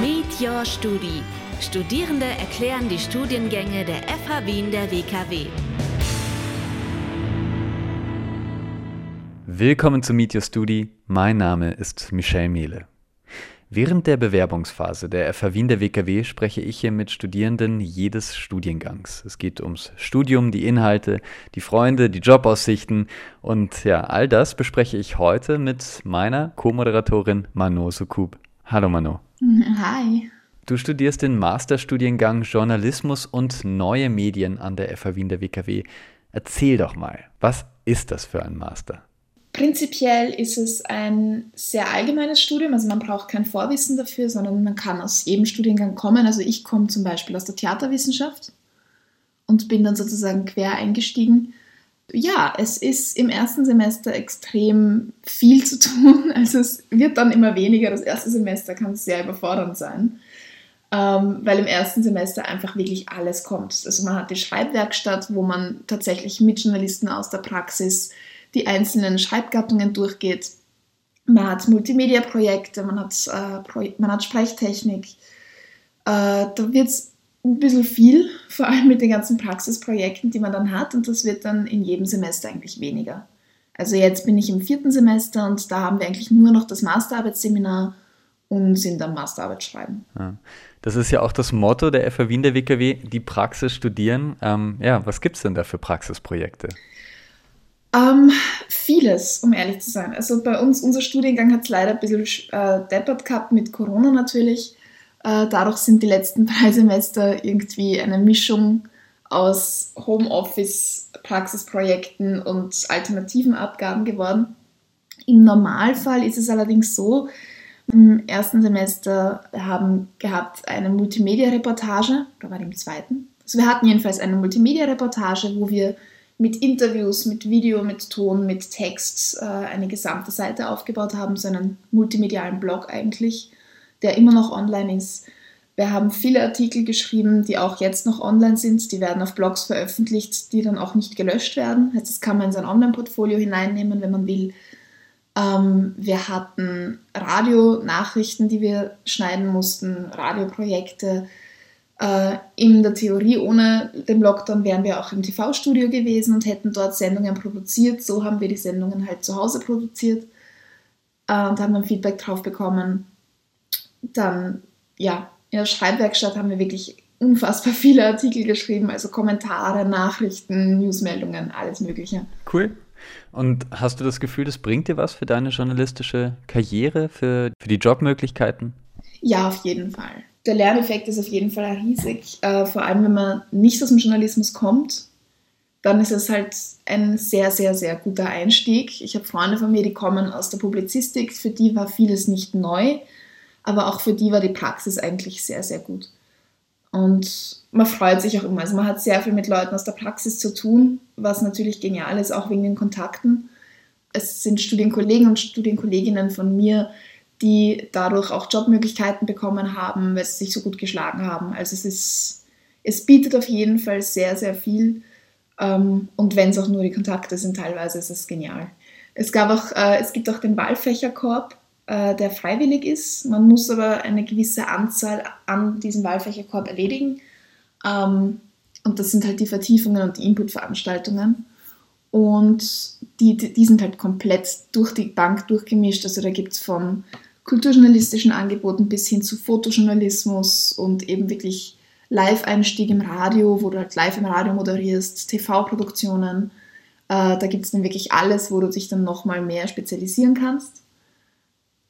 Meet Your Studi. Studierende erklären die Studiengänge der FH Wien der WKW. Willkommen zu Meet Your Studi. Mein Name ist Michel Mehle. Während der Bewerbungsphase der FH Wien der WKW spreche ich hier mit Studierenden jedes Studiengangs. Es geht ums Studium, die Inhalte, die Freunde, die Jobaussichten und ja, all das bespreche ich heute mit meiner Co-Moderatorin Mano Sukub. Hallo Mano. Hi. Du studierst den Masterstudiengang Journalismus und neue Medien an der FH Wien der WKW. Erzähl doch mal, was ist das für ein Master? Prinzipiell ist es ein sehr allgemeines Studium, also man braucht kein Vorwissen dafür, sondern man kann aus jedem Studiengang kommen. Also ich komme zum Beispiel aus der Theaterwissenschaft und bin dann sozusagen quer eingestiegen. Ja, es ist im ersten Semester extrem viel zu tun. Also es wird dann immer weniger. Das erste Semester kann sehr überfordernd sein, ähm, weil im ersten Semester einfach wirklich alles kommt. Also man hat die Schreibwerkstatt, wo man tatsächlich mit Journalisten aus der Praxis die einzelnen Schreibgattungen durchgeht. Man hat Multimedia-Projekte, man, hat, äh, man hat Sprechtechnik. Äh, da wird es ein bisschen viel, vor allem mit den ganzen Praxisprojekten, die man dann hat. Und das wird dann in jedem Semester eigentlich weniger. Also jetzt bin ich im vierten Semester und da haben wir eigentlich nur noch das Masterarbeitsseminar und sind am Masterarbeit schreiben. Ja. Das ist ja auch das Motto der FH Wien der WKW, die Praxis studieren. Ähm, ja, was gibt es denn da für Praxisprojekte? Ähm, vieles, um ehrlich zu sein. Also bei uns, unser Studiengang hat es leider ein bisschen äh, deppert gehabt mit Corona natürlich. Äh, dadurch sind die letzten drei Semester irgendwie eine Mischung aus Homeoffice, Praxisprojekten und alternativen Abgaben geworden. Im Normalfall ist es allerdings so, im ersten Semester haben gehabt eine Multimedia-Reportage, da war im zweiten. Also wir hatten jedenfalls eine Multimedia-Reportage, wo wir mit Interviews, mit Video, mit Ton, mit Text äh, eine gesamte Seite aufgebaut haben, so einen multimedialen Blog eigentlich, der immer noch online ist. Wir haben viele Artikel geschrieben, die auch jetzt noch online sind. Die werden auf Blogs veröffentlicht, die dann auch nicht gelöscht werden. Das kann man in sein Online-Portfolio hineinnehmen, wenn man will. Ähm, wir hatten Radionachrichten, die wir schneiden mussten, Radioprojekte in der Theorie ohne den Lockdown wären wir auch im TV-Studio gewesen und hätten dort Sendungen produziert. So haben wir die Sendungen halt zu Hause produziert äh, und haben dann Feedback drauf bekommen. Dann, ja, in der Schreibwerkstatt haben wir wirklich unfassbar viele Artikel geschrieben, also Kommentare, Nachrichten, Newsmeldungen, alles Mögliche. Cool. Und hast du das Gefühl, das bringt dir was für deine journalistische Karriere, für, für die Jobmöglichkeiten? Ja, auf jeden Fall der Lerneffekt ist auf jeden Fall riesig. Äh, vor allem, wenn man nicht aus dem Journalismus kommt, dann ist es halt ein sehr, sehr, sehr guter Einstieg. Ich habe Freunde von mir, die kommen aus der Publizistik, für die war vieles nicht neu, aber auch für die war die Praxis eigentlich sehr, sehr gut. Und man freut sich auch immer. Also man hat sehr viel mit Leuten aus der Praxis zu tun, was natürlich genial ist, auch wegen den Kontakten. Es sind Studienkollegen und Studienkolleginnen von mir, die dadurch auch Jobmöglichkeiten bekommen haben, weil sie sich so gut geschlagen haben. Also es ist, es bietet auf jeden Fall sehr, sehr viel. Ähm, und wenn es auch nur die Kontakte sind, teilweise ist es genial. Es, gab auch, äh, es gibt auch den Wahlfächerkorb, äh, der freiwillig ist. Man muss aber eine gewisse Anzahl an diesem Wahlfächerkorb erledigen. Ähm, und das sind halt die Vertiefungen und die Inputveranstaltungen. Und die, die sind halt komplett durch die Bank durchgemischt. Also da gibt es von kulturjournalistischen Angeboten bis hin zu Fotojournalismus und eben wirklich Live-Einstieg im Radio, wo du halt live im Radio moderierst, TV-Produktionen. Äh, da gibt es dann wirklich alles, wo du dich dann nochmal mehr spezialisieren kannst.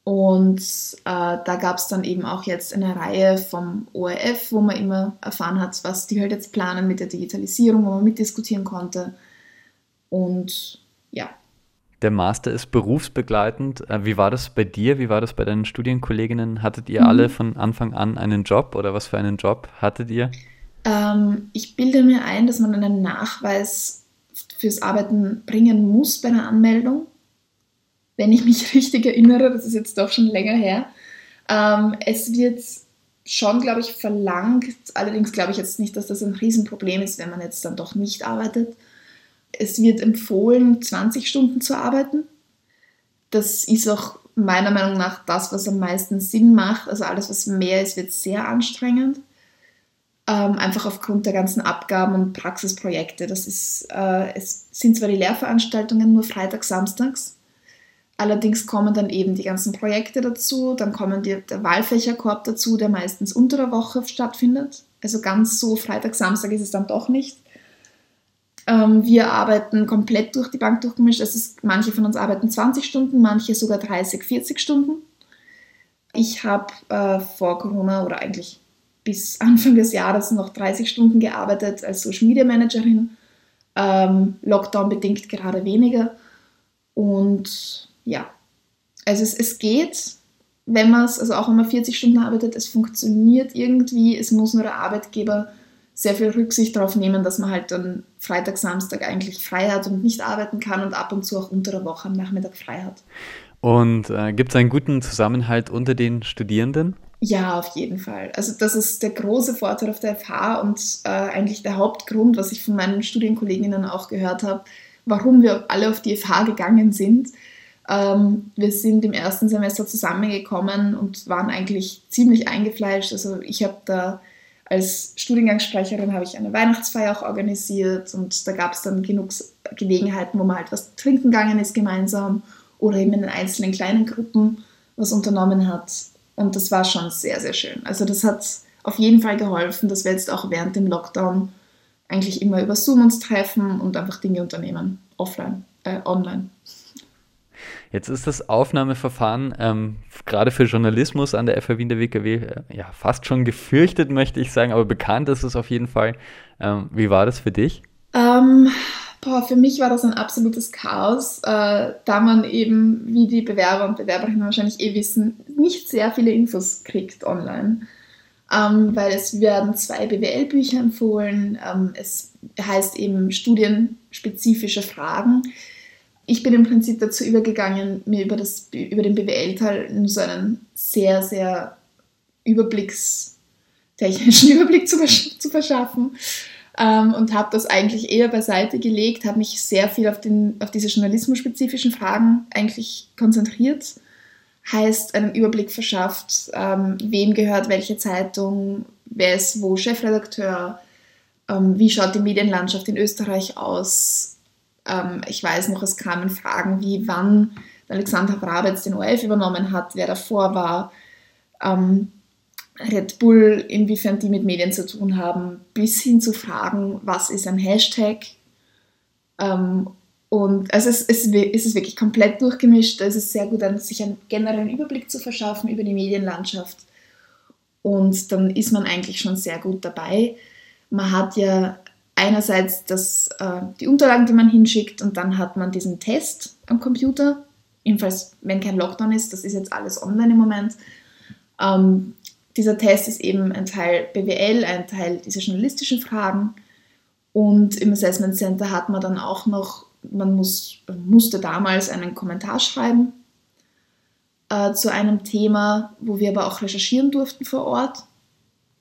Und äh, da gab es dann eben auch jetzt eine Reihe vom ORF, wo man immer erfahren hat, was die halt jetzt planen mit der Digitalisierung, wo man mitdiskutieren konnte. Und ja, der Master ist berufsbegleitend. Äh, wie war das bei dir? Wie war das bei deinen Studienkolleginnen? Hattet ihr mhm. alle von Anfang an einen Job oder was für einen Job hattet ihr? Ähm, ich bilde mir ein, dass man einen Nachweis fürs Arbeiten bringen muss bei der Anmeldung. Wenn ich mich richtig erinnere, das ist jetzt doch schon länger her. Ähm, es wird schon, glaube ich, verlangt. Allerdings glaube ich jetzt nicht, dass das ein Riesenproblem ist, wenn man jetzt dann doch nicht arbeitet. Es wird empfohlen, 20 Stunden zu arbeiten. Das ist auch meiner Meinung nach das, was am meisten Sinn macht. Also alles, was mehr ist, wird sehr anstrengend. Ähm, einfach aufgrund der ganzen Abgaben und Praxisprojekte. Das ist, äh, es sind zwar die Lehrveranstaltungen nur freitags, samstags, allerdings kommen dann eben die ganzen Projekte dazu, dann kommen die, der Wahlfächerkorb dazu, der meistens unter der Woche stattfindet. Also ganz so Freitag, Samstag ist es dann doch nicht. Ähm, wir arbeiten komplett durch die Bank durchgemischt. Also es, manche von uns arbeiten 20 Stunden, manche sogar 30, 40 Stunden. Ich habe äh, vor Corona oder eigentlich bis Anfang des Jahres noch 30 Stunden gearbeitet als Social Media Managerin. Ähm, Lockdown bedingt gerade weniger. Und ja, also es, es geht, wenn man es, also auch wenn man 40 Stunden arbeitet, es funktioniert irgendwie. Es muss nur der Arbeitgeber sehr viel Rücksicht darauf nehmen, dass man halt dann Freitag, Samstag eigentlich frei hat und nicht arbeiten kann und ab und zu auch unter der Woche am Nachmittag frei hat. Und äh, gibt es einen guten Zusammenhalt unter den Studierenden? Ja, auf jeden Fall. Also das ist der große Vorteil auf der FH und äh, eigentlich der Hauptgrund, was ich von meinen Studienkolleginnen auch gehört habe, warum wir alle auf die FH gegangen sind. Ähm, wir sind im ersten Semester zusammengekommen und waren eigentlich ziemlich eingefleischt. Also ich habe da als Studiengangssprecherin habe ich eine Weihnachtsfeier auch organisiert und da gab es dann genug Gelegenheiten, wo man halt was trinken gegangen ist gemeinsam oder eben in einzelnen kleinen Gruppen was unternommen hat. Und das war schon sehr, sehr schön. Also das hat auf jeden Fall geholfen, dass wir jetzt auch während dem Lockdown eigentlich immer über Zoom uns treffen und einfach Dinge unternehmen, offline, äh, online. Jetzt ist das Aufnahmeverfahren ähm, gerade für Journalismus an der FH Wien der WKW äh, ja fast schon gefürchtet, möchte ich sagen, aber bekannt ist es auf jeden Fall. Ähm, wie war das für dich? Ähm, boah, für mich war das ein absolutes Chaos, äh, da man eben, wie die Bewerber und Bewerberinnen wahrscheinlich eh wissen, nicht sehr viele Infos kriegt online. Ähm, weil es werden zwei BWL-Bücher empfohlen. Ähm, es heißt eben studienspezifische Fragen ich bin im Prinzip dazu übergegangen, mir über, das, über den BWL-Teil so einen sehr, sehr überblickstechnischen Überblick zu, zu verschaffen ähm, und habe das eigentlich eher beiseite gelegt, habe mich sehr viel auf, den, auf diese journalismusspezifischen Fragen eigentlich konzentriert. Heißt, einen Überblick verschafft, ähm, wem gehört welche Zeitung, wer ist wo Chefredakteur, ähm, wie schaut die Medienlandschaft in Österreich aus, ähm, ich weiß noch, es kamen Fragen wie, wann Alexander Brabetz den ORF übernommen hat, wer davor war, ähm, Red Bull, inwiefern die mit Medien zu tun haben, bis hin zu Fragen, was ist ein Hashtag. Ähm, und also es, es, es ist wirklich komplett durchgemischt. Es ist sehr gut, sich einen generellen Überblick zu verschaffen über die Medienlandschaft. Und dann ist man eigentlich schon sehr gut dabei. Man hat ja einerseits das, äh, die Unterlagen, die man hinschickt und dann hat man diesen Test am Computer. Jedenfalls, wenn kein Lockdown ist, das ist jetzt alles online im Moment. Ähm, dieser Test ist eben ein Teil BWL, ein Teil dieser journalistischen Fragen. Und im Assessment Center hat man dann auch noch, man muss, musste damals einen Kommentar schreiben äh, zu einem Thema, wo wir aber auch recherchieren durften vor Ort.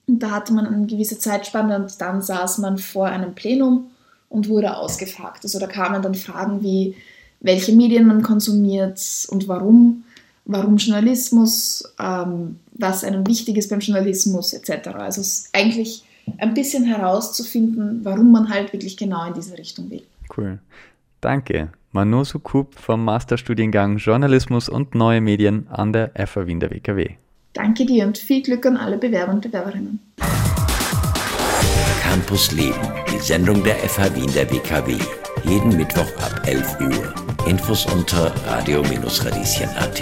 Und da hatte man eine gewisse Zeitspanne und dann saß man vor einem Plenum und wurde ausgefragt. Also da kamen dann Fragen wie, welche Medien man konsumiert und warum, warum Journalismus, ähm, was einem wichtig ist beim Journalismus etc. Also es ist eigentlich ein bisschen herauszufinden, warum man halt wirklich genau in diese Richtung will. Cool. Danke. Manosu Kup vom Masterstudiengang Journalismus und Neue Medien an der FA Wien der WKW. Danke dir und viel Glück an alle Bewerber und Bewerberinnen. Campus Leben, die Sendung der FH Wien der WKW. Jeden Mittwoch ab 11 Uhr. Infos unter radio-radieschen.at.